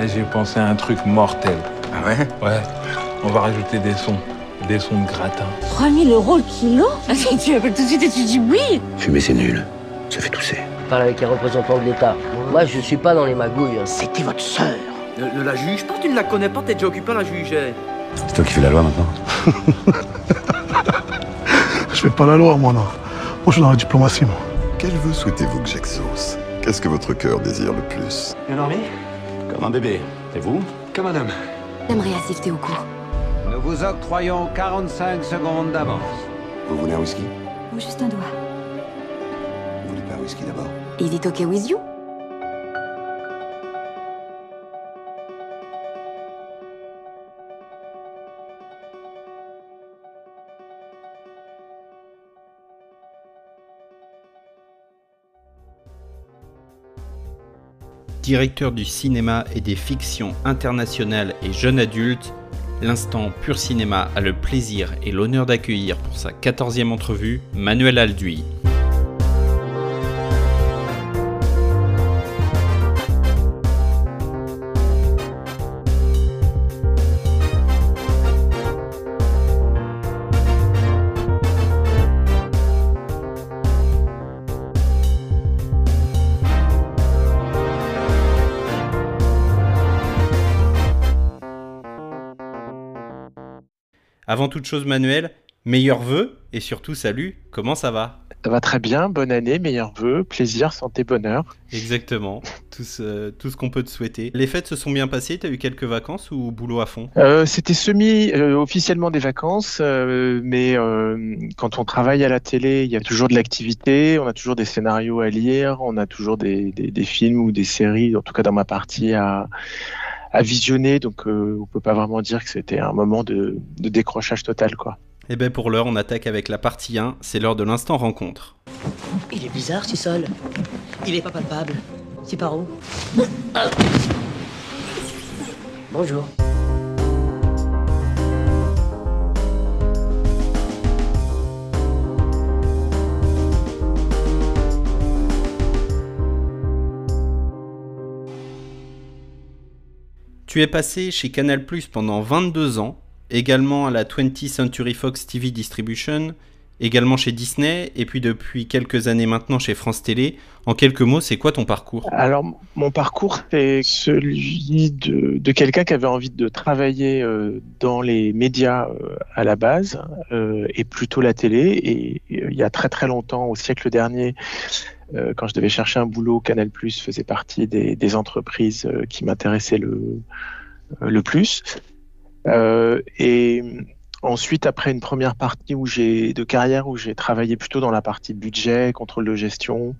Et J'ai pensé à un truc mortel. Ah ouais? Ouais, on va rajouter des sons. Des sons de gratin. 3000 euros le kilo? Attends, Tu appelles tout de suite et tu dis oui Fumer, c'est nul. Ça fait tousser. parle avec les représentants de l'État. Moi, je suis pas dans les magouilles. C'était votre sœur. Ne, ne la juge pas, tu ne la connais pas, t'es déjà occupé à la juger. C'est toi qui fais la loi maintenant Je fais pas la loi, moi, non. Moi, je suis dans la diplomatie, moi. Quel vœu souhaitez-vous que j'exauce? Qu'est-ce que votre cœur désire le plus? Bien dormi Comme un bébé. Et vous Comme un homme. J'aimerais assister au cours. Nous vous octroyons 45 secondes d'avance. Vous voulez un whisky? Ou juste un doigt. Vous voulez pas un whisky d'abord? Is it okay with you? Directeur du cinéma et des fictions internationales et jeunes adultes, l'instant Pur Cinéma a le plaisir et l'honneur d'accueillir pour sa 14e entrevue Manuel Alduy. Avant toute chose, Manuel, meilleurs vœux et surtout salut, comment ça va? Ça va très bien, bonne année, meilleurs vœux, plaisir, santé, bonheur. Exactement, tout ce, tout ce qu'on peut te souhaiter. Les fêtes se sont bien passées, t'as eu quelques vacances ou boulot à fond? Euh, C'était semi-officiellement des vacances, euh, mais euh, quand on travaille à la télé, il y a toujours de l'activité, on a toujours des scénarios à lire, on a toujours des, des- des films ou des séries, en tout cas dans ma partie, à, à visionner, donc euh, on peut pas vraiment dire que c'était un moment de, de décrochage total. quoi. Eh ben pour l'heure, on attaque avec la partie 1, c'est l'heure de l'instant rencontre. Il est bizarre ce sol. Il est pas palpable. C'est par où? Bonjour. Tu es passé chez Canal pendant 22 ans, également à la 20th Century Fox TV Distribution, également chez Disney, et puis depuis quelques années maintenant chez France Télé. En quelques mots, c'est quoi ton parcours? Alors, mon parcours, c'est celui de, de quelqu'un qui avait envie de travailler euh, dans les médias euh, à la base, euh, et plutôt la télé. Et, il y a très très longtemps, au siècle dernier, quand je devais chercher un boulot, Canal Plus faisait partie des, des entreprises qui m'intéressaient le, le plus. Et ensuite, après une première partie où j'ai de carrière où j'ai travaillé plutôt dans la partie budget, contrôle de gestion,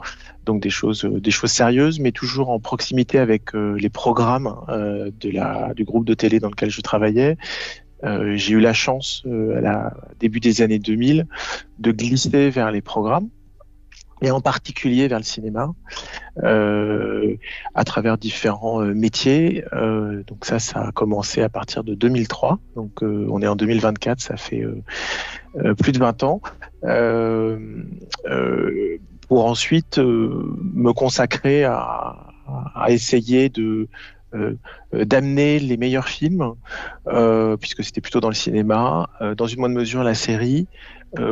donc des choses, euh, des choses sérieuses, mais toujours en proximité avec euh, les programmes euh, de la, du groupe de télé dans lequel je travaillais. Euh, j'ai eu la chance, euh, à la début des années 2000, de glisser vers les programmes et en particulier vers le cinéma, euh, à travers différents euh, métiers. Euh, donc ça, ça a commencé à partir de 2003. Donc euh, on est en 2024, ça fait euh, plus de 20 ans. Pour ensuite me consacrer à, à essayer de euh, d'amener les meilleurs films, euh, puisque c'était plutôt dans le cinéma, euh, dans une moindre mesure la série,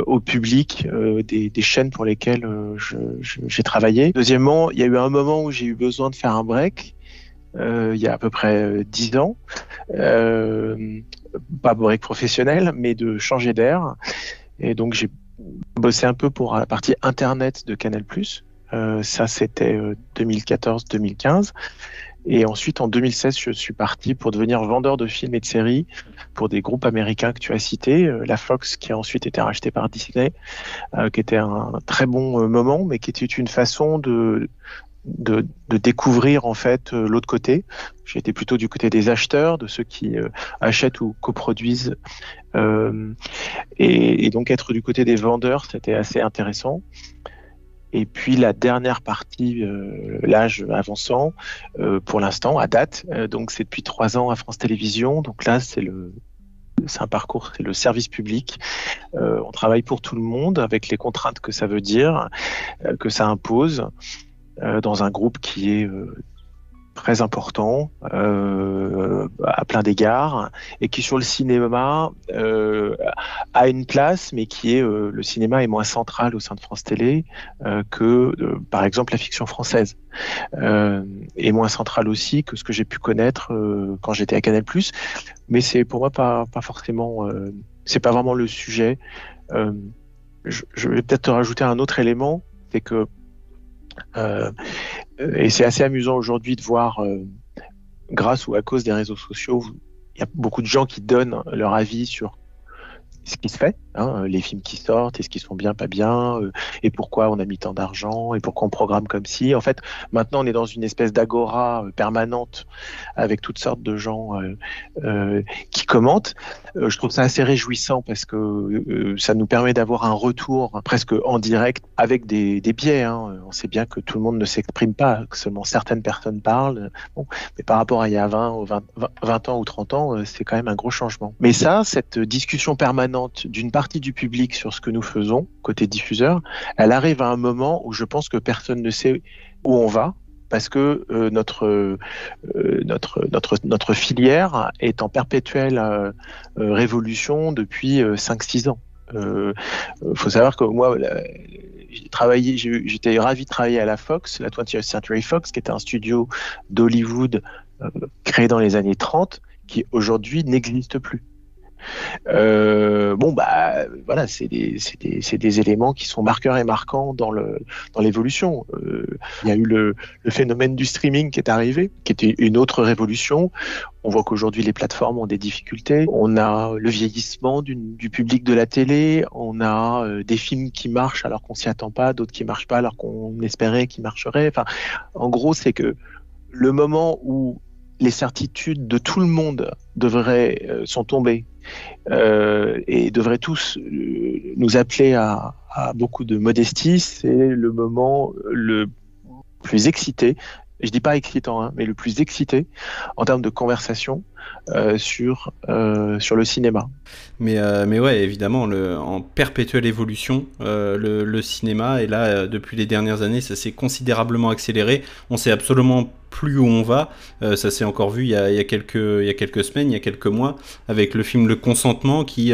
au public euh, des, des chaînes pour lesquelles euh, j'ai travaillé. Deuxièmement, il y a eu un moment où j'ai eu besoin de faire un break, euh, il y a à peu près euh, dix ans, euh, pas break professionnel, mais de changer d'air. Et donc j'ai bossé un peu pour la partie internet de Canal+. Euh, ça, c'était euh, 2014-2015. Et ensuite, en 2016, je suis parti pour devenir vendeur de films et de séries pour des groupes américains que tu as cités, euh, la Fox qui a ensuite été rachetée par Disney, euh, qui était un très bon euh, moment, mais qui était une façon de de, découvrir en fait l'autre côté. J'étais plutôt du côté des acheteurs, de ceux qui achètent ou coproduisent, et donc être du côté des vendeurs, c'était assez intéressant. Et puis la dernière partie, euh, l'âge avançant, euh, pour l'instant, à date, euh, donc c'est depuis trois ans à France Télévisions. Donc là, c'est le c'est un parcours, c'est le service public. On travaille pour tout le monde avec les contraintes que ça veut dire, que ça impose, dans un groupe qui est très important euh, à plein d'égards et qui sur le cinéma euh, a une place mais qui est euh, le cinéma est moins central au sein de France Télé euh, que euh, par exemple la fiction française euh, est moins central aussi que ce que j'ai pu connaître quand j'étais à Canal+. Mais c'est pour moi pas pas forcément c'est pas vraiment le sujet. Je, je vais peut-être rajouter un autre élément, c'est que euh, et c'est assez amusant aujourd'hui de voir, euh, grâce ou à cause des réseaux sociaux, il y a beaucoup de gens qui donnent leur avis sur ce qui se fait, hein, les films qui sortent, est-ce qu'ils sont bien, pas bien, euh, et pourquoi on a mis tant d'argent, et pourquoi on programme comme si. En fait, maintenant, on est dans une espèce d'agora euh, permanente avec toutes sortes de gens euh, euh, qui commentent. Euh, je trouve ça assez réjouissant parce que euh, ça nous permet d'avoir un retour presque en direct avec des, biais. Hein. On sait bien que tout le monde ne s'exprime pas, que seulement certaines personnes parlent. Mais par rapport à il y a 20, ou 20, 20 ans ou 30 ans, euh, c'est quand même un gros changement. Mais ça, cette discussion permanente d'une partie du public sur ce que nous faisons, côté diffuseur, elle arrive à un moment où je pense que personne ne sait où on va, parce que euh, notre, euh, notre, notre, notre filière est en perpétuelle euh, révolution depuis 5-6 ans. Il faut savoir que moi, j'étais ravi de travailler à la Fox, la 20th Century Fox, qui était un studio d'Hollywood créé dans les années 30, qui aujourd'hui n'existe plus. Euh, bon bah voilà, c'est des, éléments qui sont marqueurs et marquants dans l'évolution. Euh, il y a eu le, phénomène du streaming qui est arrivé, qui était une autre révolution. On voit qu'aujourd'hui les plateformes ont des difficultés. On a le vieillissement du, public de la télé. On a euh, des films qui marchent alors qu'on s'y attend pas, d'autres qui marchent pas alors qu'on espérait qu'ils marcheraient. Enfin, en gros, c'est que le moment où les certitudes de tout le monde devraient sont tombées euh, et devraient tous euh, nous appeler à, à beaucoup de modestie, c'est le moment le plus excité. Je dis pas excitant, hein, mais le plus excité en termes de conversation euh, sur euh, sur le cinéma. Mais, euh, mais ouais, évidemment, le, en perpétuelle évolution, le, le cinéma, et là, depuis les dernières années, ça s'est considérablement accéléré. On sait absolument plus où on va. Ça s'est encore vu il y, a, il, y a quelques, il y a quelques semaines, il y a quelques mois, avec le film Le Consentement, qui,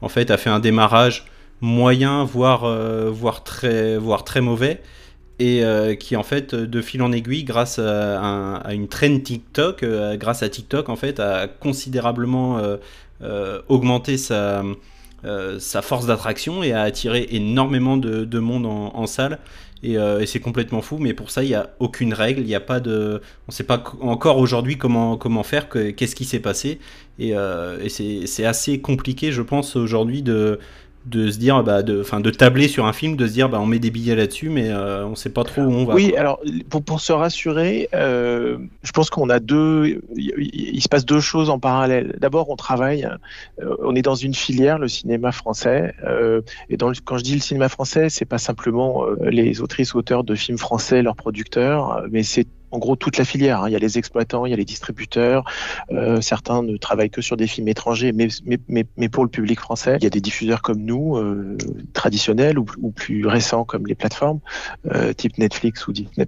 en fait, a fait un démarrage moyen, voire, voire, très, voire très mauvais et euh, qui en fait de fil en aiguille grâce à, un, à une trend TikTok euh, grâce à TikTok en fait a considérablement euh, augmenté sa, force d'attraction et a attiré énormément de, de monde en, salle. Et, c'est complètement fou mais pour ça il n'y a aucune règle il a pas de on sait pas encore aujourd'hui comment faire qu'est-ce qui s'est passé. Et c'est assez compliqué je pense aujourd'hui de de se dire bah de enfin de tabler sur un film de se dire bah on met des billets là-dessus mais euh, on sait pas trop où on va oui quoi. alors pour, pour se rassurer euh, je pense qu'on a deux il, se passe deux choses en parallèle d'abord on travaille euh, on est dans une filière le cinéma français euh, et dans le, quand je dis le cinéma français c'est pas simplement les autrices auteurs de films français leurs producteurs mais c'est en gros toute la filière. Hein. Il y a les exploitants, il y a les distributeurs. Euh, certains ne travaillent que sur des films étrangers, mais, pour le public français, il y a des diffuseurs comme nous, euh, traditionnels ou, plus récents comme les plateformes, euh, type Netflix ou Disney+.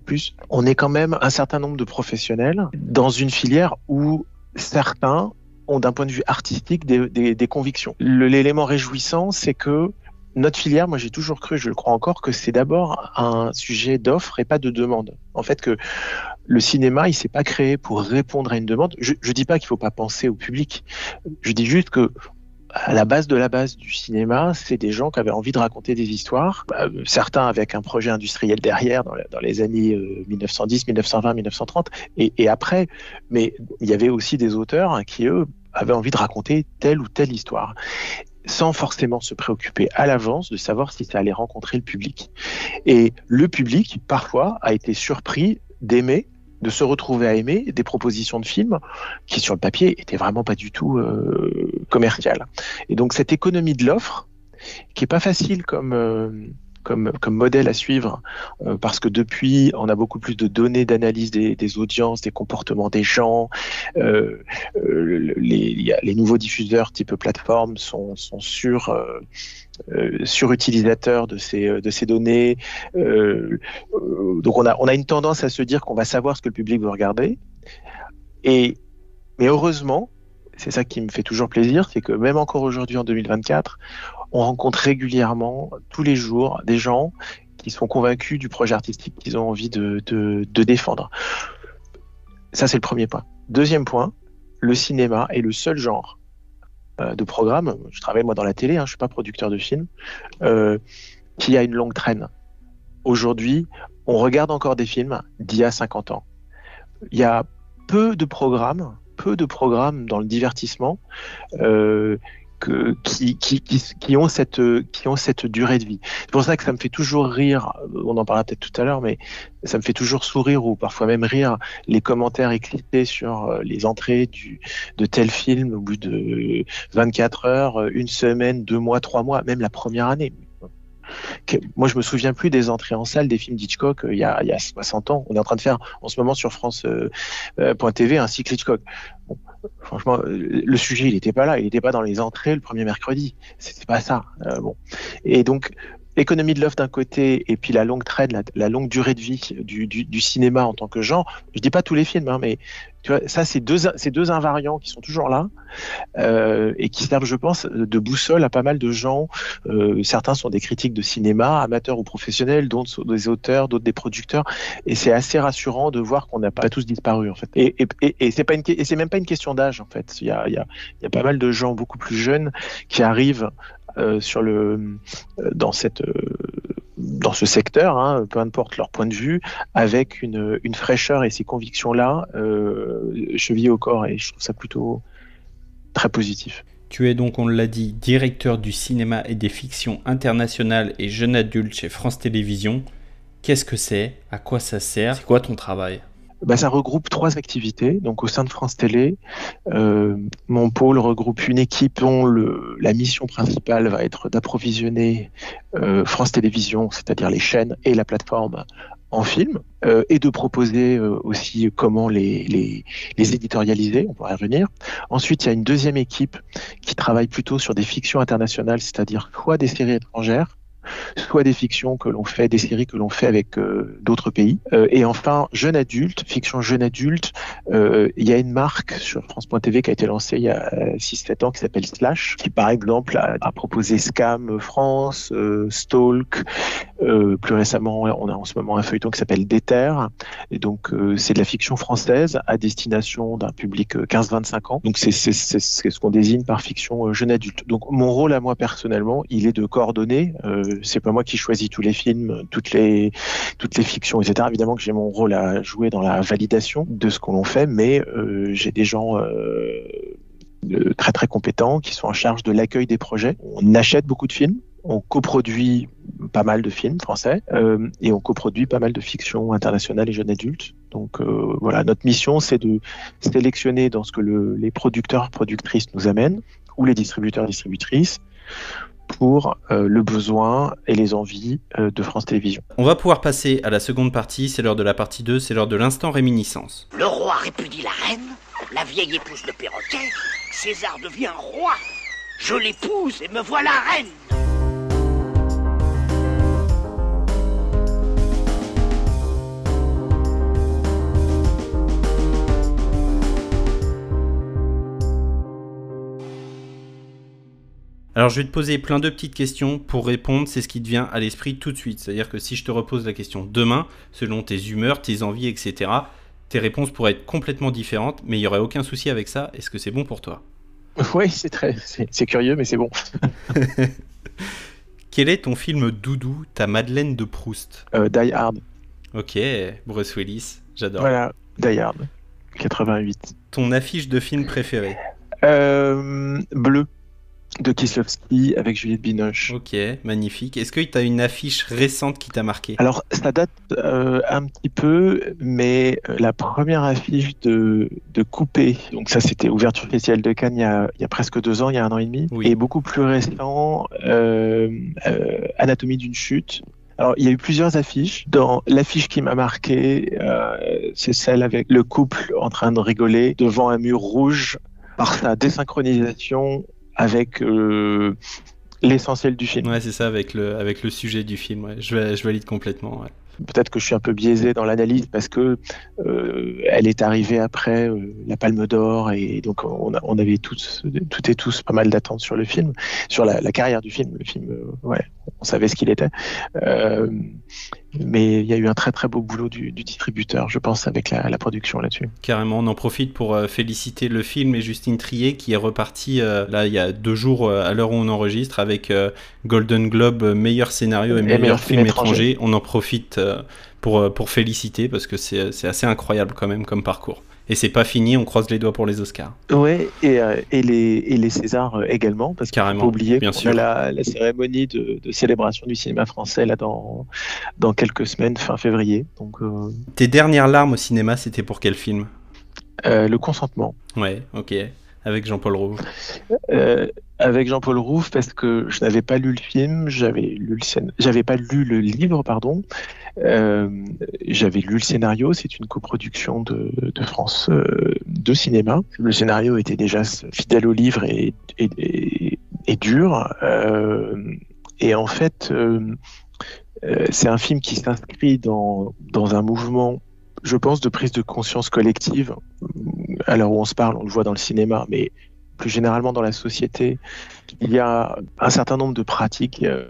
On est quand même un certain nombre de professionnels dans une filière où certains ont d'un point de vue artistique des, des convictions. L'élément réjouissant, c'est que notre filière, moi j'ai toujours cru, je le crois encore, que c'est d'abord un sujet d'offre et pas de demande. En fait, que le cinéma, il s'est pas créé pour répondre à une demande. Je, je dis pas qu'il faut pas penser au public. Je dis juste que à la base de la base du cinéma, c'est des gens qui avaient envie de raconter des histoires, euh, certains avec un projet industriel derrière dans, les années euh, 1910, 1920, 1930 et, après. Mais il y avait aussi des auteurs qui eux avaient envie de raconter telle ou telle histoire sans forcément se préoccuper à l'avance de savoir si ça allait rencontrer le public. Et le public, parfois, a été surpris d'aimer de se retrouver à aimer des propositions de films qui, sur le papier, étaient vraiment pas du tout euh, commerciales. Et donc, cette économie de l'offre, qui est pas facile comme, euh, comme, modèle à suivre, euh, parce que depuis, on a beaucoup plus de données d'analyse des, audiences, des comportements des gens. Euh, les, les, nouveaux diffuseurs type plateforme sont, sont sur euh, surutilisateurs de ces, de ces données. Euh, donc on a, on a une tendance à se dire qu'on va savoir ce que le public veut regarder. Et, mais heureusement, c'est ça qui me fait toujours plaisir, c'est que même encore aujourd'hui en 2024, on rencontre régulièrement, tous les jours, des gens qui sont convaincus du projet artistique qu'ils ont envie de, défendre. Ça, c'est le premier point. Deuxième point, le cinéma est le seul genre euh, de programme, je travaille moi dans la télé, hein, je suis pas producteur de films, euh, qui a une longue traîne. Aujourd'hui, on regarde encore des films d'il y a 50 ans. Il y a peu de programmes, peu de programmes dans le divertissement euh, qui, ont cette, durée de vie. C'est pour ça que ça me fait toujours rire, on en parlera peut-être tout à l'heure, mais ça me fait toujours sourire ou parfois même rire les commentaires éclités sur euh, les entrées de tel film au bout de 24 heures, une semaine, deux mois, trois mois, même la première année moi, je me souviens plus des entrées en salle des films d'Hitchcock euh, il, y a, il y a 60 ans. On est en train de faire en ce moment sur France.tv euh, euh, un cycle Hitchcock. Franchement, le sujet, il n'était pas là. Il n'était pas dans les entrées le premier mercredi. C'était pas ça. bon. Et donc, économie de l'offre d'un côté et puis la longue traîne, la, longue durée de vie du, du, cinéma en tant que genre. Je dis pas tous les films, hein, mais tu vois, ça c'est deux, c'est deux invariants qui sont toujours là euh, et qui servent, je pense, de boussole à pas mal de gens. Euh, certains sont des critiques de cinéma, amateurs ou professionnels, d'autres sont des auteurs, d'autres des producteurs, et c'est assez rassurant de voir qu'on n'a pas tous disparu en fait. Et, et, et, et c'est pas une, et c'est même pas une question d'âge en fait. Il y a, y a, il y a pas mal de gens beaucoup plus jeunes qui arrivent sur le, euh, dans, cette, euh, dans ce secteur, hein, peu importe leur point de vue, avec une, une fraîcheur et ces convictions-là euh, au corps. Et je trouve ça plutôt très positif. Tu es donc, on l'a dit, directeur du cinéma et des fictions internationales et jeunes adultes chez France Télévisions. Qu'est-ce que c'est? À quoi ça sert? C'est quoi ton travail? Bah, ça regroupe trois activités. Donc au sein de France Télé, euh, mon pôle regroupe une équipe dont la mission principale va être d'approvisionner euh, France Télévisions, c'est-à-dire les chaînes et la plateforme en film, euh, et de proposer euh, aussi comment les, les, les, éditorialiser, on pourra y revenir. Ensuite, il y a une deuxième équipe qui travaille plutôt sur des fictions internationales, c'est-à-dire soit des séries étrangères, soit des fictions que l'on fait, des séries que l'on fait avec euh, d'autres pays. Euh, et enfin, jeune adulte, fiction jeune adulte, euh, il y a une marque sur France.tv qui a été lancée il y a 6-7 ans qui s'appelle Slash, qui par exemple a, a proposé Scam France, Stalk, plus récemment on a en ce moment un feuilleton qui s'appelle Déter, et donc c'est de la fiction française à destination d'un public 15-25 ans. Donc c'est ce qu'on désigne par fiction jeune adulte. Donc mon rôle à moi personnellement, il est de coordonner c'est pas moi qui choisis tous les films, toutes les, toutes les fictions, etc. Évidemment que j'ai mon rôle à jouer dans la validation de ce qu'on fait, mais euh, j'ai des gens euh, très très compétents qui sont en charge de l'accueil des projets. On achète beaucoup de films, on coproduit pas mal de films français euh, et on coproduit pas mal de fictions internationales et jeunes adultes. Donc voilà, notre mission c'est de sélectionner dans ce que le, les producteurs productrices nous amènent ou les distributeurs distributrices pour euh, le besoin et les envies euh, de France Télévisions. On va pouvoir passer à la seconde partie, c'est l'heure de la partie 2, c'est l'heure de l'instant réminiscence. Le roi répudie la reine, la vieille épouse le perroquet, César devient roi. Je l'épouse et me voilà reine. Alors je vais te poser plein de petites questions pour répondre, c'est ce qui te vient à l'esprit tout de suite. C'est-à-dire que si je te repose la question demain, selon tes humeurs, tes envies, etc., tes réponses pourraient être complètement différentes, mais il n'y aurait aucun souci avec ça. Est-ce que c'est bon pour toi? Oui, c'est très, c'est curieux, mais c'est bon. Quel est ton film doudou, ta Madeleine de Proust? Euh, Die Hard. Ok, Bruce Willis, j'adore. Voilà, Die Hard, 88. Ton affiche de film préféré euh, Bleu de Kieslowski avec Juliette Binoche. Ok, magnifique. Est-ce que tu as une affiche récente qui t'a marqué? Alors, ça date euh, un petit peu, mais euh, la première affiche de, de Coupé, donc ça c'était ouverture spéciale de Cannes il y, a, il y, a, presque deux ans, il y a un an et demi, oui. et beaucoup plus récent, euh, euh Anatomie d'une chute. Alors, il y a eu plusieurs affiches. Dans l'affiche qui m'a marqué, c'est celle avec le couple en train de rigoler devant un mur rouge par sa désynchronisation avec l'essentiel du film. Ouais, c'est ça, avec le, avec le sujet du film. Ouais. Je, je valide complètement. Ouais. Peut-être que je suis un peu biaisé dans l'analyse parce que euh, elle est arrivée après euh, la Palme d'Or et donc on, a, on avait tous, toutes et tous pas mal d'attentes sur le film, sur la, la, carrière du film. Le film, euh, ouais, on savait ce qu'il était. Mais il y a eu un très très beau boulot du, du distributeur, je pense, avec la, la production là-dessus. Carrément, on en profite pour euh, féliciter le film et Justine Trier qui est reparti euh, là il y a deux jours euh, à l'heure où on enregistre avec euh, Golden Globe meilleur scénario et, et meilleur, meilleur, film, film étranger. étranger. On en profite pour, pour féliciter parce que c'est assez incroyable quand même comme parcours. Et c'est pas fini, on croise les doigts pour les Oscars. Ouais, et, euh, et, les, et les Césars euh, également, parce qu'il faut pas oublier qu'on a la, la, cérémonie de, de, célébration du cinéma français là dans, dans quelques semaines, fin février. Donc, euh... Tes dernières larmes au cinéma, c'était pour quel film? Le consentement. Ouais, ok. Avec Jean-Paul Rouve. avec Jean-Paul Rouve, parce que je n'avais pas lu le film, j'avais lu le j'avais pas lu le livre, pardon. Euh, j'avais lu le scénario, c'est une coproduction de, France euh, de cinéma. Le scénario était déjà fidèle au livre et, et, et, et dur. Euh, et en fait, c'est un film qui s'inscrit dans, dans un mouvement je pense, de prise de conscience collective. À l'heure où on se parle, on le voit dans le cinéma, mais plus généralement dans la société, il y a un certain nombre de pratiques euh,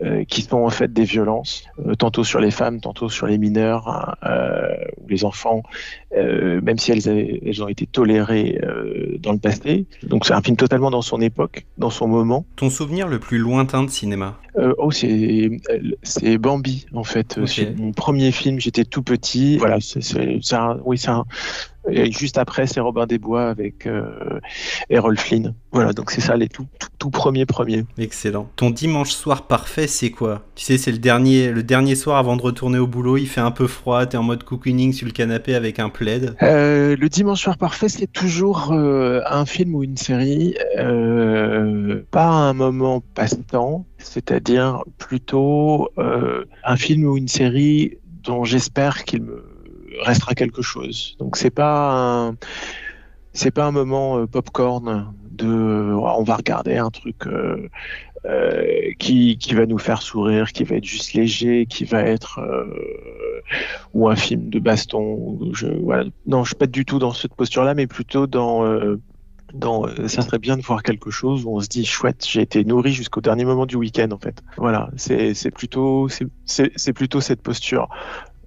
euh, qui sont en fait des violences, euh, tantôt sur les femmes, tantôt sur les mineurs euh, ou les enfants, même si elles, avaient, elles, ont été tolérées dans le passé. Donc c'est un film totalement dans son époque, dans son moment. Ton souvenir le plus lointain de cinéma? Oh, c'est Bambi en fait. Okay. C'est mon premier film, j'étais tout petit. Voilà, c'est un, oui, c'est un, et juste après, c'est Robin des Bois avec Errol Flynn. Voilà, donc c'est ça les tout, tout, tout premiers premiers. Excellent. Ton dimanche soir parfait, c'est quoi? Tu sais, c'est le dernier, le dernier soir avant de retourner au boulot. Il fait un peu froid, t'es en mode cocooning sur le canapé avec un plaid. Euh, le dimanche soir parfait, c'est toujours euh, un film ou une série, euh, pas un moment passe-temps, c'est-à-dire plutôt euh, un film ou une série dont j'espère qu'il me restera quelque chose. Donc c'est pas un, c'est pas un moment euh, popcorn on va regarder un truc euh, euh, qui, qui va nous faire sourire, qui va être juste léger, qui va être euh, ou un film de baston. Non, je suis pas du tout dans cette posture-là, mais plutôt dans dans, ça serait bien de voir quelque chose où on se dit chouette, j'ai été nourri jusqu'au dernier moment du week-end en fait. Voilà, c'est plutôt c'est plutôt cette posture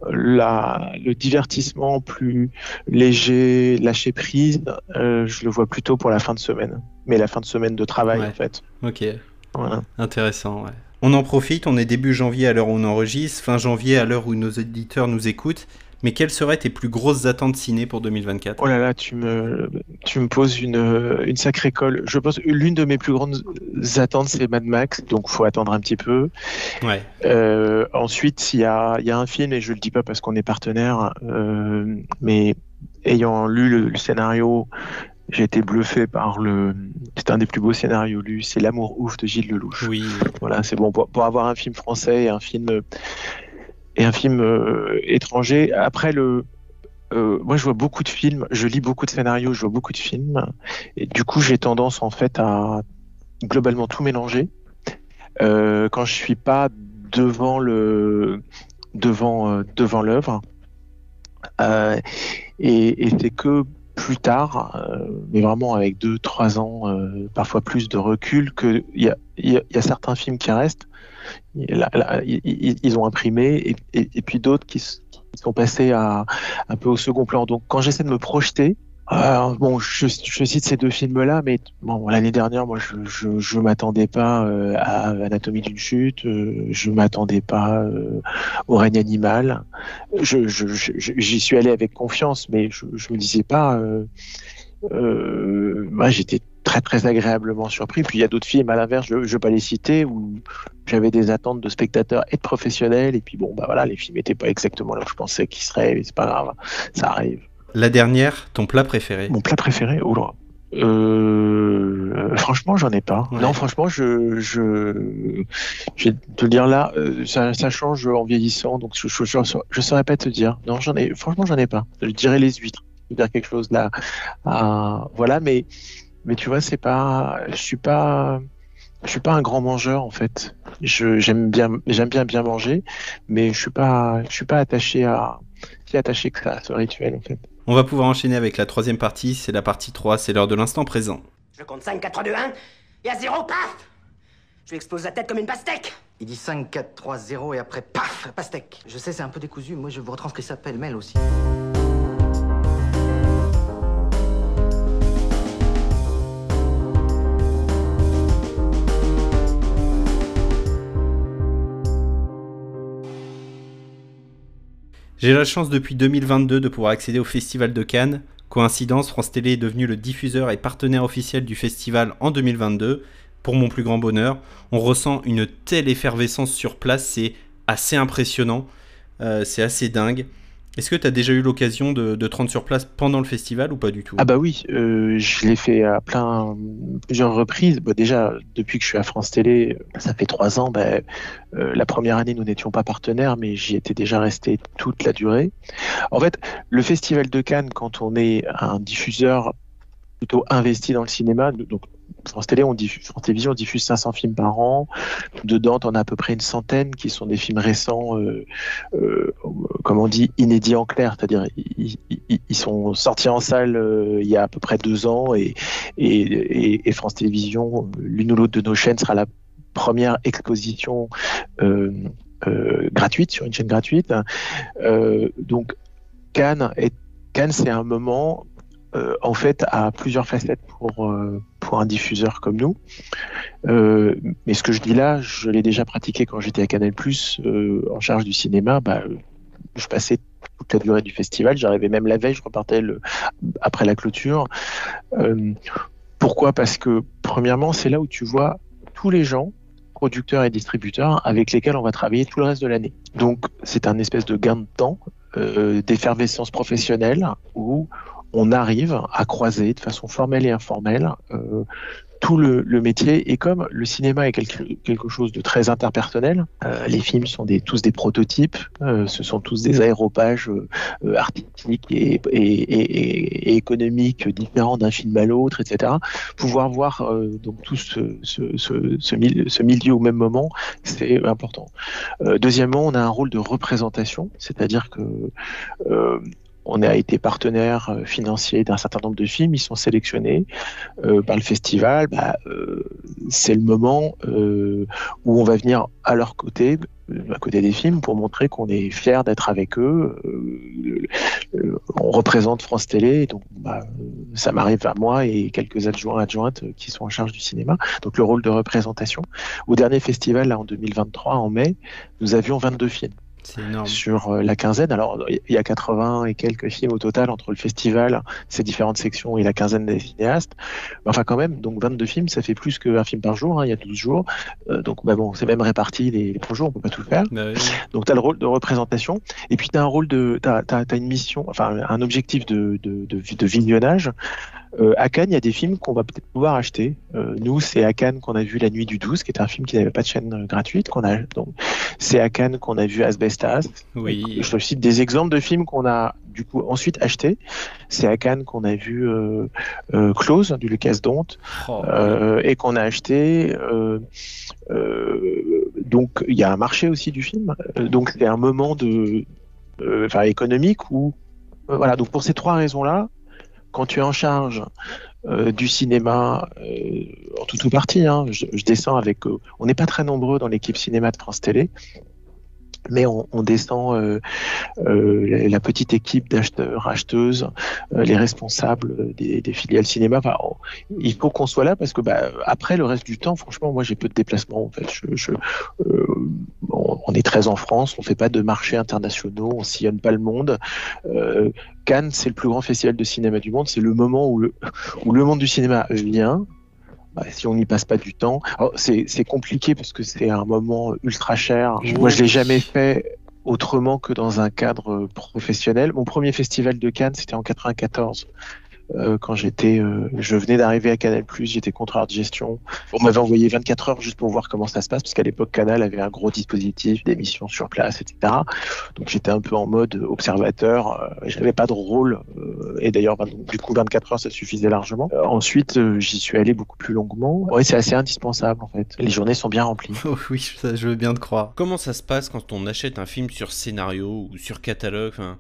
la, le divertissement plus léger, lâcher prise, euh, je le vois plutôt pour la fin de semaine. Mais la fin de semaine de travail, ouais. en fait. Ok. Voilà. Intéressant, ouais. On en profite, on est début janvier à l'heure où on enregistre, fin janvier à l'heure où nos éditeurs nous écoutent. Mais quelles seraient tes plus grosses attentes ciné pour 2024 Oh là là, tu me, tu me poses une, une sacrée colle. Je pense l'une de mes plus grandes attentes, c'est Mad Max, donc faut attendre un petit peu. Ouais. Euh, ensuite, il y a, y a un film, et je le dis pas parce qu'on est partenaire, euh, mais ayant lu le, le scénario, j'ai été bluffé par le. C'est un des plus beaux scénarios lus. C'est L'amour ouf de Gilles Lelouch. Oui. Voilà, c'est bon pour, pour, avoir un film français et un film et un film euh, étranger. Après le, euh, moi je vois beaucoup de films, je lis beaucoup de scénarios, je vois beaucoup de films, et du coup j'ai tendance en fait à globalement tout mélanger. Euh, quand je suis pas devant le devant euh, devant l'œuvre, euh, et, et c'est que plus tard, euh, mais vraiment avec deux, trois ans, euh, parfois plus de recul, qu'il y a, y, y a certains films qui restent. Ils, ont imprimé, et, puis d'autres qui, sont passés un peu au second plan. Donc, quand j'essaie de me projeter, euh, bon, je, cite ces deux films-là, mais l'année dernière, moi, je, je, m'attendais pas euh, à Anatomie d'une chute, euh, je m'attendais pas euh, au règne animal. J'y suis allé avec confiance, mais je, je me disais pas. Moi, j'étais très très agréablement surpris. Puis il y a d'autres films à l'inverse, je ne vais pas les citer, où j'avais des attentes de spectateurs et de professionnels. Et puis bon, bah voilà, les films n'étaient pas exactement là où je pensais qu'ils seraient, mais c'est pas grave, ça arrive. La dernière, ton plat préféré? Mon plat préféré, oh là. Euh, franchement, j'en ai pas. Ouais. Non, franchement, je, je, je vais te le dire là, euh, ça, ça, change en vieillissant, donc je, je, je, je saurais pas te dire. Non, j'en ai, franchement, j'en ai pas. Je dirais les huîtres. Je dire quelque chose là. Voilà, mais, mais tu vois, c'est pas, je suis pas, je suis pas un grand mangeur en fait. Je j'aime bien j'aime bien bien manger, mais je suis pas je suis pas attaché à si attaché que ça à ce rituel en fait. On va pouvoir enchaîner avec la troisième partie, c'est la partie 3, c'est l'heure de l'instant présent. Je compte 5, 4, 3, 2, 1, et à 0, paf Je lui explose la tête comme une pastèque Il dit 5, 4, 3, 0 et après, paf, pastèque. Je sais, c'est un peu décousu. Moi, je vous retranscris ça pêle-mêle aussi. J'ai la chance depuis 2022 de pouvoir accéder au Festival de Cannes. Coïncidence, France Télé est devenu le diffuseur et partenaire officiel du festival en 2022. Pour mon plus grand bonheur, on ressent une telle effervescence sur place, c'est assez impressionnant, euh, c'est assez dingue. Est-ce que tu as déjà eu l'occasion de, te rendre sur place pendant le festival ou pas du tout? Ah bah oui, euh, je l'ai fait à plein plusieurs reprises. Bah déjà, depuis que je suis à France Télé, ça fait trois ans. Bah, euh, la première année, nous n'étions pas partenaires, mais j'y étais déjà resté toute la durée. En fait, le festival de Cannes, quand on est un diffuseur plutôt investi dans le cinéma, donc France Télé, on diffuse, France Télévision, on diffuse 500 films par an. Dedans, on a à peu près une centaine qui sont des films récents, euh, euh, comme on dit, inédits en clair, c'est-à-dire ils, sont sortis en salle euh, il y a à peu près deux ans et, France Télévision, l'une ou l'autre de nos chaînes sera la première exposition euh, gratuite sur une chaîne gratuite. donc Cannes, Cannes, c'est un moment en fait a plusieurs facettes pour, pour un diffuseur comme nous. Euh, mais ce que je dis là, je l'ai déjà pratiqué quand j'étais à Canal en charge du cinéma. Bah, je passais toute la durée du festival, j'arrivais même la veille, je repartais après la clôture. pourquoi? Parce que premièrement, c'est là où tu vois tous les gens producteurs et distributeurs avec lesquels on va travailler tout le reste de l'année. Donc c'est un espèce de gain de temps, euh, d'effervescence professionnelle où on arrive à croiser de façon formelle et informelle euh, tout le, métier. Et comme le cinéma est quelque, quelque chose de très interpersonnel, euh, les films sont tous des prototypes, euh, ce sont tous des aéropages artistiques et, économiques différents d'un film à l'autre, etc. Pouvoir voir donc tout ce, milieu, au même moment, c'est important. Deuxièmement, on a un rôle de représentation, c'est-à-dire que on a été partenaire euh, financier d'un certain nombre de films, ils sont sélectionnés euh, par le festival. Bah, euh, c'est le moment où on va venir à leur côté, à côté des films, pour montrer qu'on est fier d'être avec eux. On représente France Télé, donc bah, ça m'arrive à moi et quelques adjoints adjointes qui sont en charge du cinéma. Donc le rôle de représentation. Au dernier festival, en 2023, en mai, nous avions 22 films sur la quinzaine. Alors, il y a 80 et quelques films au total entre le festival, ces différentes sections et la quinzaine des cinéastes. Enfin, quand même, donc 22 films, ça fait plus qu'un film par jour. Hein, il y a 12 jours. Euh, donc, bah bon, c'est même réparti les, les jours, on peut pas tout faire. Bah oui. Donc, tu as le rôle de représentation. Et puis, tu as un rôle de. Tu as, as, as, une mission, enfin, un objectif de, de, de, de visionnage. Euh, à Cannes, il y a des films qu'on va peut-être pouvoir acheter. Euh, nous, c'est à Cannes qu'on a vu La Nuit du 12, qui est un film qui n'avait pas de chaîne euh, gratuite. Qu'on a, donc, c'est à Cannes qu'on a vu Asbestas. Oui. Je cite des exemples de films qu'on a du coup ensuite achetés. C'est à Cannes qu'on a vu euh, euh, Close du Lucas Dont oh, euh, et qu'on a acheté. donc il y a un marché aussi du film. Donc c'est un moment de, économique où voilà. Donc pour ces trois raisons là quand tu es en charge euh, du cinéma, euh, en tout ou partie, hein, je, je, descends avec. Euh, on n'est pas très nombreux dans l'équipe cinéma de France Télé, mais on, descend euh, euh, la petite équipe d'acheteurs, acheteuses, euh, les responsables des, filiales cinéma. Il faut qu'on soit là parce que bah, après le reste du temps, franchement, moi j'ai peu de déplacements. On, est très en France, on fait pas de marchés internationaux, on sillonne pas le monde. Cannes, c'est le plus grand festival de cinéma du monde. C'est le moment où le monde du cinéma vient, bah, si on n'y passe pas du temps. C'est compliqué parce que c'est un moment ultra cher. Oui. Moi, je l'ai jamais fait autrement que dans un cadre professionnel. Mon premier festival de Cannes, c'était en 94. Euh, quand j'étais, euh, je venais d'arriver à Canal+, j'étais contrôleur de gestion. On m'avait envoyé 24 heures juste pour voir comment ça se passe, parce qu'à l'époque Canal avait un gros dispositif d'émissions sur place, etc. Donc j'étais un peu en mode observateur. Euh, J'avais pas de rôle, euh, et d'ailleurs du coup 24 heures ça suffisait largement. Euh, ensuite, j'y suis allé beaucoup plus longuement. Ouais, c'est assez indispensable en fait. Les journées sont bien remplies. Oui, je veux bien te croire. Comment ça se passe quand on achète un film sur scénario ou sur catalogue enfin,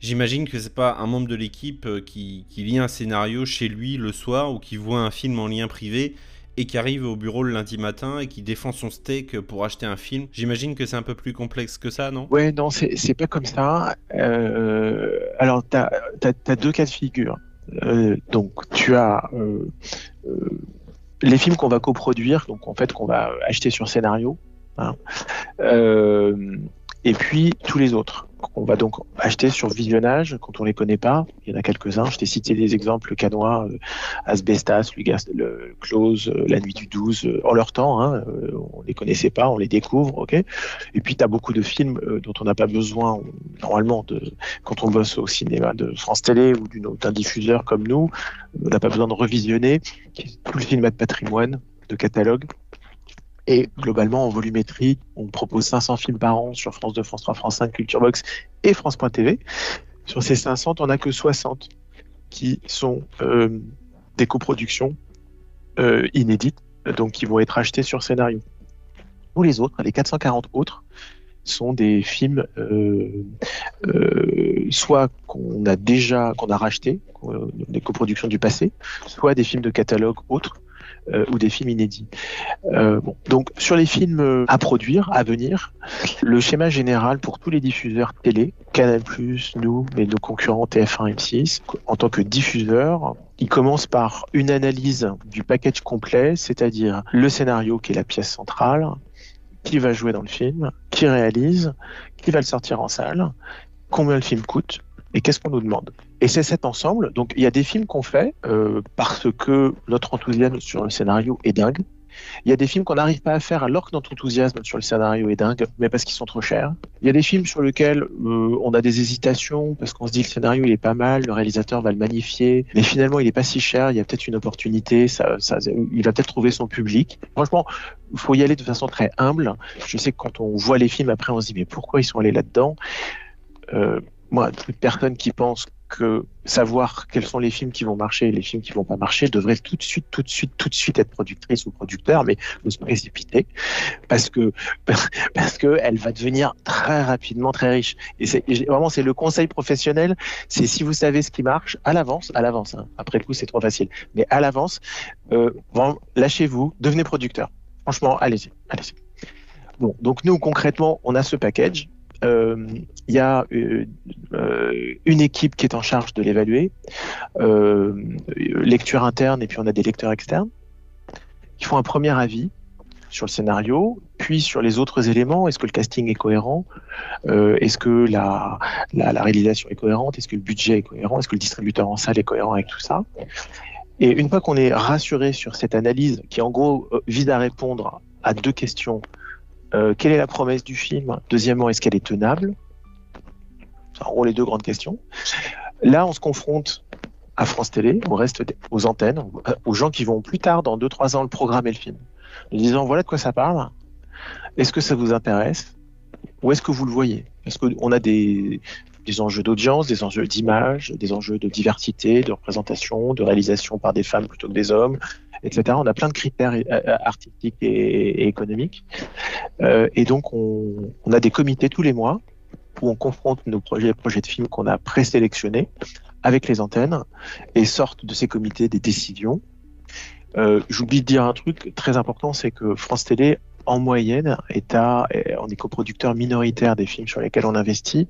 J'imagine que c'est pas un membre de l'équipe euh, qui, lit un scénario chez lui le soir ou qui voit un film en lien privé et qui arrive au bureau le lundi matin et qui défend son steak pour acheter un film. J'imagine que c'est un peu plus complexe que ça, non? Ouais, non, c'est pas comme ça. Euh, alors, tu as, deux cas de figure. Euh, donc, tu as les films qu'on va coproduire, donc en fait qu'on va acheter sur scénario, hein. Et puis tous les autres qu'on va donc acheter sur visionnage quand on les connaît pas. Il y en a quelques-uns. Je t'ai cité des exemples canois, euh, Asbestas, Lugas, le Close, euh, La Nuit du 12, euh, en leur temps. Hein, euh, on les connaissait pas, on les découvre, ok. Et puis tu as beaucoup de films dont on n'a pas besoin normalement de quand on bosse au cinéma de France Télé ou d'un diffuseur comme nous, on n'a pas besoin de revisionner. Tout le cinéma de patrimoine, de catalogue. Et globalement, en volumétrie, on propose 500 films par an sur France 2, France 3, France 5, Culture Box et France.tv. Sur ces 500, on n'a que 60 qui sont euh, des coproductions euh, inédites, donc qui vont être achetées sur scénario. Tous les autres, les 440 autres, sont des films euh, soit qu'on a déjà qu'on a racheté, des coproductions du passé, soit des films de catalogue autres euh, ou des films inédits. Euh. Donc sur les films euh, à produire, à venir, le schéma général pour tous les diffuseurs télé, Canal+, nous, mais nos concurrents TF1 M6, en tant que diffuseur, il commence par une analyse du package complet, c'est-à-dire le scénario qui est la pièce centrale, qui va jouer dans le film, qui réalise, qui va le sortir en salle, combien le film coûte et qu'est-ce qu'on nous demande? Et c'est cet ensemble. Donc il y a des films qu'on fait euh, parce que notre enthousiasme sur le scénario est dingue. Il y a des films qu'on n'arrive pas à faire alors que notre enthousiasme sur le scénario est dingue, mais parce qu'ils sont trop chers. Il y a des films sur lesquels euh, on a des hésitations parce qu'on se dit que le scénario il est pas mal, le réalisateur va le magnifier, mais finalement il est pas si cher. Il y a peut-être une opportunité, ça, ça, il va peut-être trouver son public. Franchement, il faut y aller de façon très humble. Je sais que quand on voit les films après, on se dit mais pourquoi ils sont allés là-dedans? Euh, Moi, toute personne qui pense que savoir quels sont les films qui vont marcher et les films qui vont pas marcher devrait tout de suite, tout de suite, tout de suite être productrice ou producteur, mais ne se précipiter parce que parce que elle va devenir très rapidement très riche. Et c'est vraiment c'est le conseil professionnel, c'est si vous savez ce qui marche à l'avance, à l'avance. hein. Après le coup c'est trop facile, mais à l'avance, euh, lâchez-vous, devenez producteur. Franchement, allez-y, allez-y. Bon, donc nous concrètement, on a ce package. Euh, Il y a euh, euh, une équipe qui est en charge de l'évaluer, euh, lecture interne et puis on a des lecteurs externes qui font un premier avis sur le scénario, puis sur les autres éléments. Est-ce que le casting est cohérent? Euh, Est-ce que la, réalisation est cohérente? Est-ce que le budget est cohérent? Est-ce que le distributeur en salle est cohérent avec tout ça? Et une fois qu'on est rassuré sur cette analyse, qui en gros euh, vise à répondre à deux questions euh, quelle est la promesse du film? Deuxièmement, est-ce qu'elle est tenable? En gros les deux grandes questions. Là, on se confronte à France Télé, au reste aux antennes, aux gens qui vont plus tard, dans 2-3 ans, le programmer le film. En disant voilà de quoi ça parle. Est-ce que ça vous intéresse? Ou est-ce que vous le voyez? Est-ce qu'on a des, des enjeux d'audience, des enjeux d'image, des enjeux de diversité, de représentation, de réalisation par des femmes plutôt que des hommes, etc. On a plein de critères euh, artistiques et, économiques. Euh, et donc, on, a des comités tous les mois où on confronte nos projets, projets de films qu'on a présélectionnés avec les antennes et sortent de ces comités des décisions. Euh, J'oublie de dire un truc très important, c'est que France Télé, en moyenne, est à, on est coproducteur minoritaire des films sur lesquels on investit.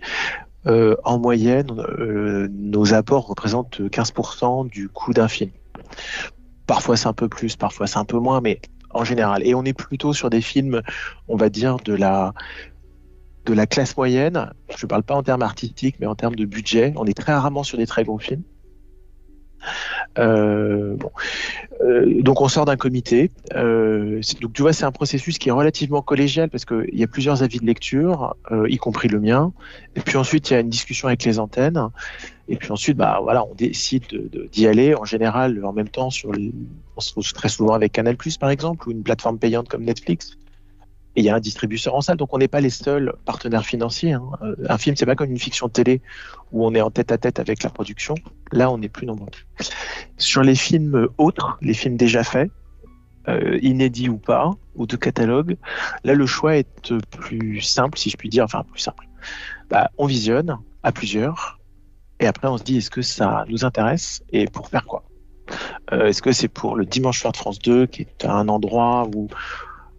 Euh, en moyenne, euh, nos apports représentent 15% du coût d'un film. Parfois c'est un peu plus, parfois c'est un peu moins, mais en général. Et on est plutôt sur des films, on va dire, de la, de la classe moyenne. Je ne parle pas en termes artistiques, mais en termes de budget. On est très rarement sur des très gros films. Euh. Euh, donc on sort d'un comité. Euh, donc tu vois, c'est un processus qui est relativement collégial parce qu'il y a plusieurs avis de lecture, y compris le mien. Et puis ensuite, il y a une discussion avec les antennes. Et puis ensuite, bah voilà, on décide d'y aller. En général, en même temps, sur on se trouve très souvent avec Canal+, par exemple, ou une plateforme payante comme Netflix. Et il y a un distributeur en salle, donc on n'est pas les seuls partenaires financiers. Hein. Un film, c'est pas comme une fiction télé où on est en tête à tête avec la production. Là, on n'est plus nombreux. Sur les films autres, les films déjà faits, euh, inédits ou pas, ou de catalogue, là, le choix est plus simple, si je puis dire, enfin plus simple. Bah, on visionne à plusieurs, et après on se dit est-ce que ça nous intéresse et pour faire quoi? Euh, Est-ce que c'est pour le dimanche soir de France 2, qui est un endroit où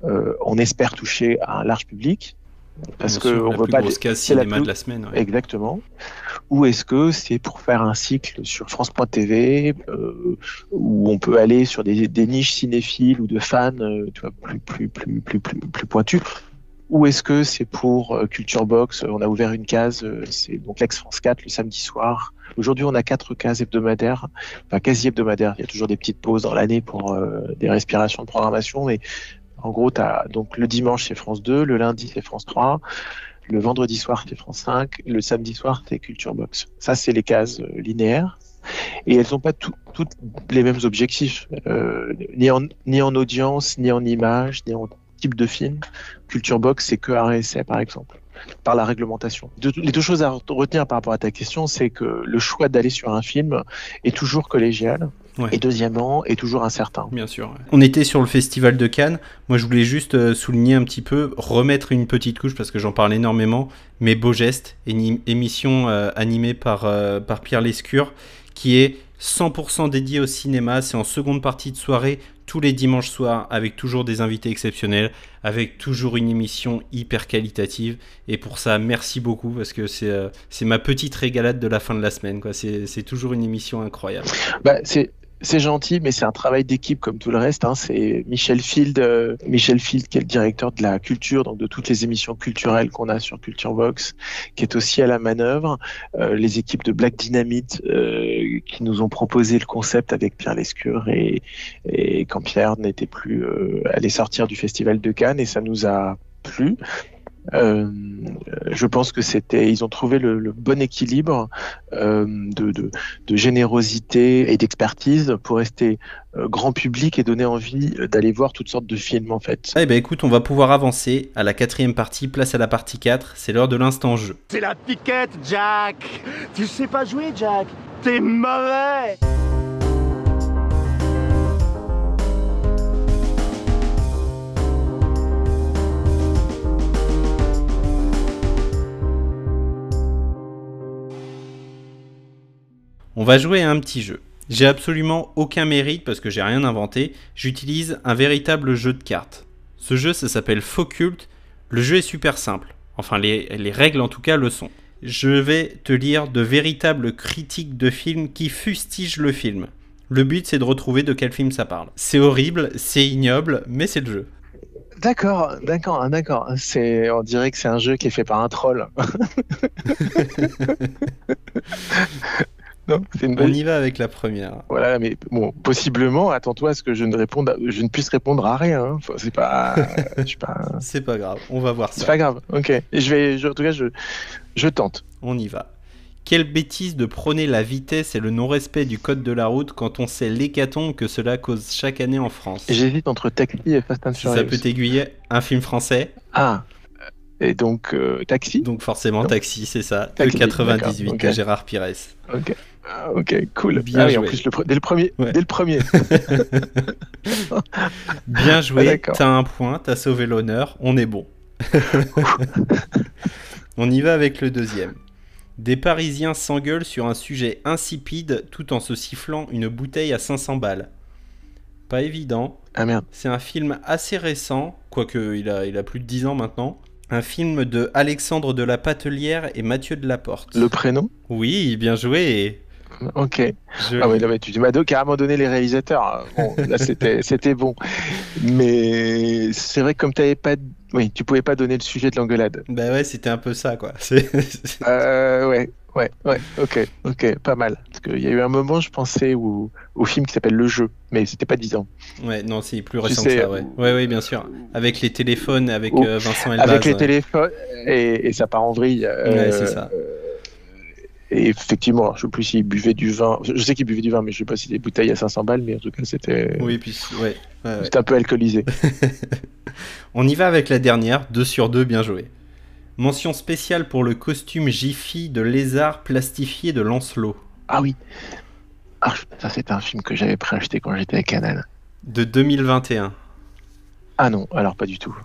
euh, on espère toucher à un large public parce que on veut pas case cinéma de la semaine. Ouais. Exactement. Ou est-ce que c'est pour faire un cycle sur France.tv euh, où on peut aller sur des, des niches cinéphiles ou de fans euh, tu vois, plus, plus, plus, plus, plus, plus pointus ou est-ce que c'est pour euh, Culture Box On a ouvert une case, euh, c'est donc l'ex France 4 le samedi soir. Aujourd'hui, on a quatre cases hebdomadaires, enfin quasi hebdomadaires. Il y a toujours des petites pauses dans l'année pour euh, des respirations de programmation, mais en gros, as, donc le dimanche c'est France 2, le lundi c'est France 3, le vendredi soir c'est France 5, le samedi soir c'est Culture Box. Ça, c'est les cases euh, linéaires. Et elles n'ont pas toutes les mêmes objectifs, euh, ni, en, audience, ni en image, ni en type de film. Culture Box, c'est que un par exemple, par la réglementation. Les deux choses à retenir par rapport à ta question, c'est que le choix d'aller sur un film est toujours collégial. Ouais. Et deuxièmement, est toujours incertain. Bien sûr. Ouais. On était sur le festival de Cannes. Moi, je voulais juste euh, souligner un petit peu, remettre une petite couche parce que j'en parle énormément. Mais Beau Geste, émission euh, animée par, euh, par Pierre Lescure, qui est 100% dédié au cinéma. C'est en seconde partie de soirée, tous les dimanches soirs, avec toujours des invités exceptionnels, avec toujours une émission hyper qualitative. Et pour ça, merci beaucoup, parce que c'est euh, ma petite régalade de la fin de la semaine. C'est toujours une émission incroyable. Bah, c'est c'est gentil, mais c'est un travail d'équipe comme tout le reste. Hein. C'est Michel Field, euh, Michel Field qui est le directeur de la culture, donc de toutes les émissions culturelles qu'on a sur Culture Box, qui est aussi à la manœuvre. Euh, les équipes de Black Dynamite euh, qui nous ont proposé le concept avec Pierre Lescure et, et quand Pierre n'était plus euh, allé sortir du Festival de Cannes et ça nous a plu. Euh, je pense que c'était, ils ont trouvé le, le bon équilibre euh, de, de, de, générosité et d'expertise pour rester euh, grand public et donner envie d'aller voir toutes sortes de films en fait. Eh ben écoute, on va pouvoir avancer à la quatrième partie, place à la partie 4, c'est l'heure de l'instant jeu. C'est la piquette, Jack Tu sais pas jouer, Jack T'es mauvais On va jouer à un petit jeu. J'ai absolument aucun mérite parce que j'ai rien inventé. J'utilise un véritable jeu de cartes. Ce jeu, ça s'appelle Focult. Le jeu est super simple. Enfin, les, les, règles en tout cas le sont. Je vais te lire de véritables critiques de films qui fustigent le film. Le but, c'est de retrouver de quel film ça parle. C'est horrible, c'est ignoble, mais c'est le jeu. D'accord, d'accord, d'accord. C'est, on dirait que c'est un jeu qui est fait par un troll. Non, une bonne... On y va avec la première. Voilà, mais bon, possiblement, attends-toi à ce que je ne réponde, à... je ne puisse répondre à rien. Hein. Enfin, c'est pas, c'est pas grave. On va voir ça. C'est pas grave. Ok. Et je vais, je, en tout cas, je, je tente. On y va. Quelle bêtise de prôner la vitesse et le non-respect du code de la route quand on sait l'hécatombe que cela cause chaque année en France? J'hésite entre Taxi et Fast and Furious. Ça peut t'aiguiller. Un film français. Ah. Et donc euh, Taxi? Donc forcément non. Taxi, c'est ça. Taxi, le 98 okay. de Gérard Pires. Ok. Ah, ok, cool. Bien ah, joué. en plus, le, dès le premier. Ouais. Dès le premier. Bien joué. Ah, t'as un point, t'as sauvé l'honneur. On est bon. on y va avec le deuxième. Des Parisiens s'engueulent sur un sujet insipide tout en se sifflant une bouteille à 500 balles. Pas évident. Ah merde. C'est un film assez récent, quoique il a, il a plus de 10 ans maintenant. Un film de Alexandre de la Patelière et Mathieu de Laporte. Le prénom? Oui, bien joué. Ok. Je... Ah oui, là, tu m'as carrément donné les réalisateurs. Bon, là, c'était bon. Mais c'est vrai que comme tu n'avais pas. Oui, tu pouvais pas donner le sujet de l'engueulade. Bah ouais, c'était un peu ça, quoi. euh, ouais, Ouais, ouais, ok, ok, pas mal. Parce qu'il y a eu un moment, je pensais au, au film qui s'appelle Le Jeu, mais c'était pas 10 ans. Ouais, non, c'est plus Tu récent sais, que ça, ouais. Ouais, ouais, bien sûr. Avec les téléphones, avec Oh, euh, Vincent Elbaz. Avec les ouais. téléphones, et, et ça part en vrille. euh, Ouais, c'est ça. Et effectivement, je sais plus s'il buvait du vin. Je sais qu'il buvait du vin, mais je sais pas si des bouteilles à 500 balles, mais en tout cas, c'était Oui, puis ouais. ouais, ouais. c'était un peu alcoolisé. On y va avec la dernière, 2 sur 2, bien joué. Mention spéciale pour le costume Jiffy de lézard plastifié de Lancelot. Ah oui. Ah, ça, c'était un film que j'avais préacheté quand j'étais à Canal. De 2021. Ah non, alors pas du tout.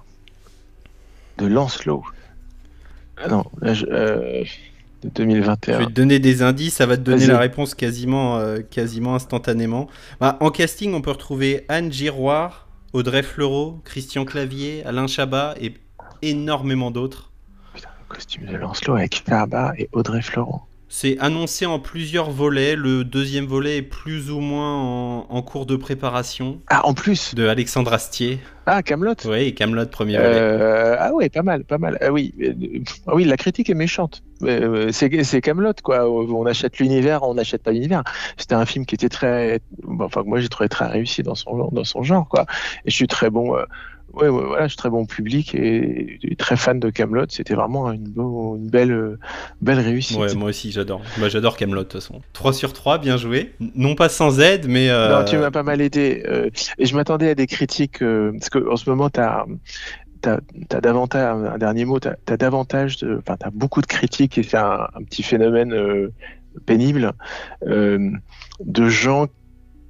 De Lancelot. Ah non, là, je- euh, de Je 2021. vais te donner des indices, ça va te donner la réponse quasiment, euh, quasiment instantanément. Bah, en casting, on peut retrouver Anne Giroir, Audrey Fleurot, Christian Clavier, Alain Chabat et énormément d'autres. Le costume de Lancelot avec Farba et Audrey Florent. C'est annoncé en plusieurs volets. Le deuxième volet est plus ou moins en, en cours de préparation. Ah, en plus De Alexandre Astier. Ah, Camelot Oui, Camelot, premier volet. Euh, ah ouais, pas mal, pas mal. Ah oui, euh, ah oui, la critique est méchante. C'est Camelot quoi. On achète l'univers, on n'achète pas l'univers. C'était un film qui était très, enfin moi j'ai trouvé très réussi dans son dans son genre quoi. Et je suis très bon. euh, ouais, ouais, voilà, je suis très bon public et, et très fan de Camelot. C'était vraiment une, beau- une belle, euh, belle réussite. Ouais, moi aussi, j'adore. Bah, j'adore Camelot de toute façon. 3 sur 3, bien joué. Non pas sans aide, mais. euh, Non, tu m'as pas mal aidé. euh, et je m'attendais à des critiques, parce qu'en ce moment, tu as, davantage, un dernier mot, tu as, davantage, de, enfin, tu as beaucoup de critiques, et c'est un, un petit phénomène euh, pénible, euh, de gens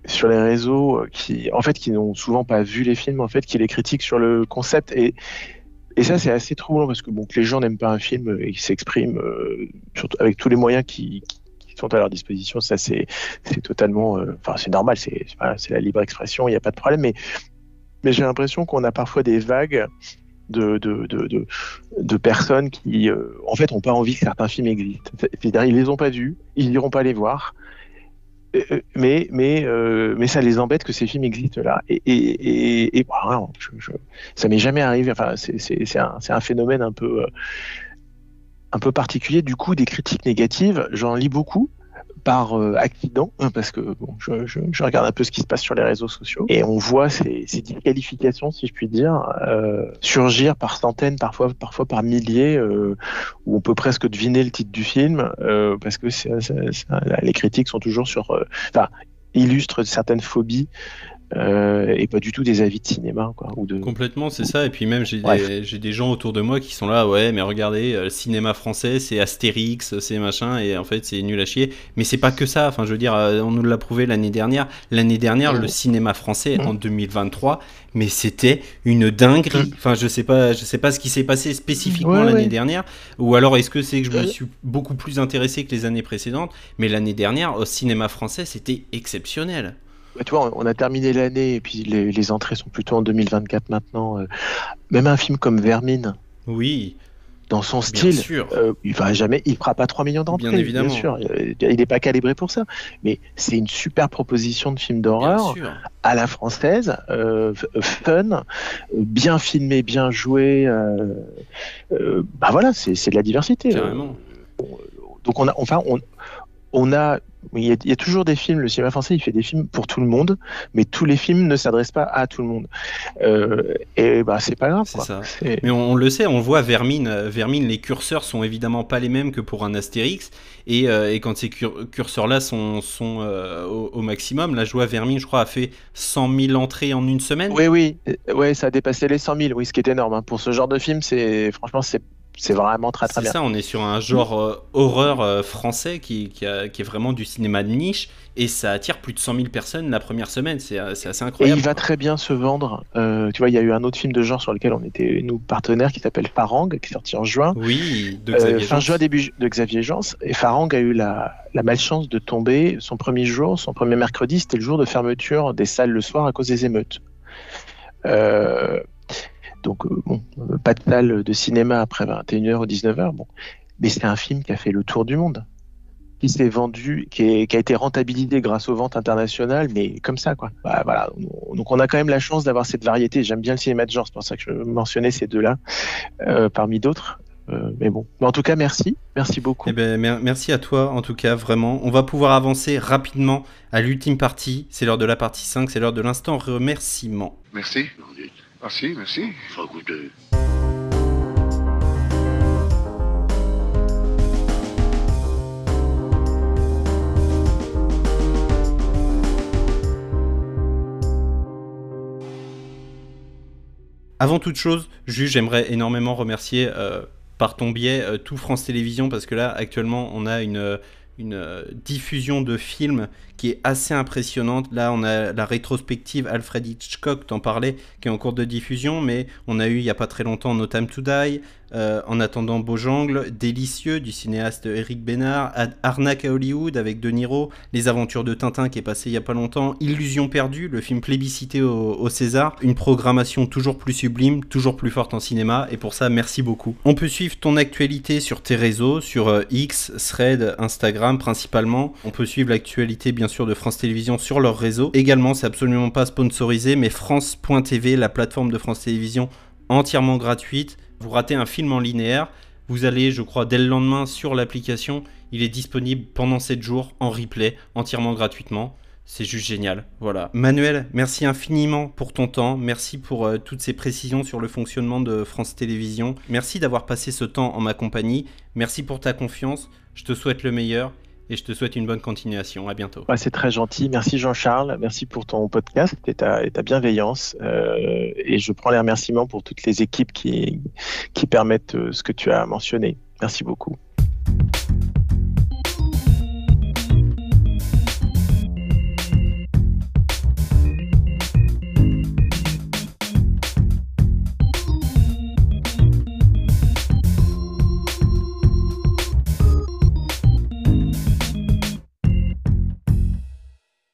sur les réseaux euh, qui, en fait, qui n'ont souvent pas vu les films, en fait, qui les critiquent sur le concept. Et, et ça, c'est assez troublant, parce que bon, que les gens n'aiment pas un film et qu'ils s'expriment euh, avec tous les moyens qui, sont à leur disposition, ça, c'est totalement, euh, enfin c'est normal, c'est la libre expression, il n'y a pas de problème. Mais j'ai l'impression qu'on a parfois des vagues de personnes qui, en fait, n'ont pas envie que certains films existent. C'est-à-dire ils les ont pas vus, ils n'iront pas les voir. Euh, euh, Mais mais euh, mais ça les embête que ces films existent là. Et et et, et voilà, je, je- ça m'est jamais arrivé. Enfin c'est un c'est un phénomène un peu euh, un peu particulier. Du coup, des critiques négatives, j'en lis beaucoup par euh, accident, hein, parce que je, regarde un peu ce qui se passe sur les réseaux sociaux, et on voit ces, ces disqualifications, si je puis dire, euh, surgir par centaines, parfois, par milliers, euh, où on peut presque deviner le titre du film, parce que les critiques sont toujours sur, enfin, illustrent certaines phobies. Euh, et pas du tout des avis de cinéma quoi, ou de Complètement, c'est ça. Et puis même, j'ai des, des gens autour de moi qui sont là, ouais, mais regardez, euh, le cinéma français, c'est Astérix, c'est machin, et en fait, c'est nul à chier. Mais c'est pas que ça. Enfin, je veux dire, euh, on nous l'a prouvé l'année dernière. L'année dernière, Mmh. le cinéma français, en 2023, mais c'était une dinguerie. Enfin, je sais pas, je sais pas ce qui s'est passé spécifiquement Mmh. Ouais, l'année ouais. dernière. Ou alors, est-ce que c'est que je me suis beaucoup plus intéressé que les années précédentes? Mais l'année dernière, au cinéma français, c'était exceptionnel. Tu vois, on a terminé l'année et puis les, les entrées sont plutôt en 2024 maintenant. euh. Même un film comme Vermine, Oui, dans son bien style, sûr. euh, il va jamais, il fera pas 3 millions d'entrées. Bien évidemment. sûr, Euh, il n'est pas calibré pour ça. Mais c'est une super proposition de film Bien d'horreur à la française, euh, fun, bien filmé, bien joué. euh, bah voilà, c'est de la diversité. Carrément. Donc on a, enfin, on, on a, il y, a, il y a toujours des films. Le cinéma français, il fait des films pour tout le monde, mais tous les films ne s'adressent pas à tout le monde. Euh, et bah c'est pas grave. Quoi. ça. Mais on, on le sait, on le voit, Vermine, euh, Vermine, les curseurs sont évidemment pas les mêmes que pour un Astérix. Et, euh, et quand ces cur- curseurs-là sont, sont euh, au, au maximum, la joie Vermine, je crois, a fait 100 000 entrées en une semaine. Oui, oui, ouais, ça a dépassé les 100 000. Oui, ce qui est énorme hein. pour ce genre de film. C'est franchement, c'est c'est vraiment très très C'est bien. ça, on est sur un genre euh, horreur euh, français qui, qui, a- qui est vraiment du cinéma de niche et ça attire plus de 100 000 personnes la première semaine. C'est euh, c'est assez Et incroyable. il va très bien se vendre. Euh, tu vois, il y a eu un autre film de genre sur lequel on était nous partenaires qui s'appelle Farang, qui est sorti en juin. Oui, de Xavier fin juin, début de Xavier Jans. Et Farang a eu la, la malchance de tomber son premier jour, son premier mercredi, c'était le jour de fermeture des salles le soir à cause des émeutes. Euh, donc, euh, bon, euh, pas de salle de cinéma après 21h ou 19h. Bon. Mais c'est un film qui a fait le tour du monde, qui s'est vendu, qui, est- qui a été rentabilisé grâce aux ventes internationales, mais comme ça, quoi. Bah, voilà. Donc, on a quand même la chance d'avoir cette variété. J'aime bien le cinéma de genre, c'est pour ça que je mentionnais ces deux-là, euh, parmi d'autres. Euh, mais bon, mais en tout cas, merci, merci beaucoup. Eh ben, merci à toi, en tout cas, vraiment. On va pouvoir avancer rapidement à l'ultime partie. C'est l'heure de la partie 5, c'est l'heure de l'instant remerciement. Merci. Merci, merci. Faut goûter. Avant toute chose, juste j'aimerais énormément remercier euh, par ton biais euh, tout France Télévisions parce que là actuellement on a une, une euh, diffusion de films qui est assez impressionnante. Là, on a la rétrospective Alfred Hitchcock, t'en parlais, qui est en cours de diffusion, mais on a eu il n'y a pas très longtemps No Time to Die, euh, en attendant Beaujangle, Délicieux du cinéaste Eric Bénard, Arnaque à Hollywood avec De Niro, Les Aventures de Tintin qui est passé il y a pas longtemps, Illusion perdue, le film plébiscité au, César, une programmation toujours plus sublime, toujours plus forte en cinéma, et pour ça merci beaucoup. On peut suivre ton actualité sur tes réseaux, sur euh, X, Thread, Instagram principalement. On peut suivre l'actualité bien sûr de France Télévisions sur leur réseau. Également, c'est absolument pas sponsorisé, mais France.tv, la plateforme de France Télévisions entièrement gratuite vous ratez un film en linéaire, vous allez, je crois, dès le lendemain sur l'application, il est disponible pendant 7 jours en replay, entièrement gratuitement. C'est juste génial. Voilà. Manuel, merci infiniment pour ton temps. Merci pour euh, toutes ces précisions sur le fonctionnement de France Télévisions. Merci d'avoir passé ce temps en ma compagnie. Merci pour ta confiance. Je te souhaite le meilleur et je te souhaite une bonne continuation. À bientôt. c'est très gentil. Merci Jean-Charles. Merci pour ton podcast et ta, bienveillance. Euh, et je prends les remerciements pour toutes les équipes qui, qui permettent euh, ce que tu as mentionné. Merci beaucoup.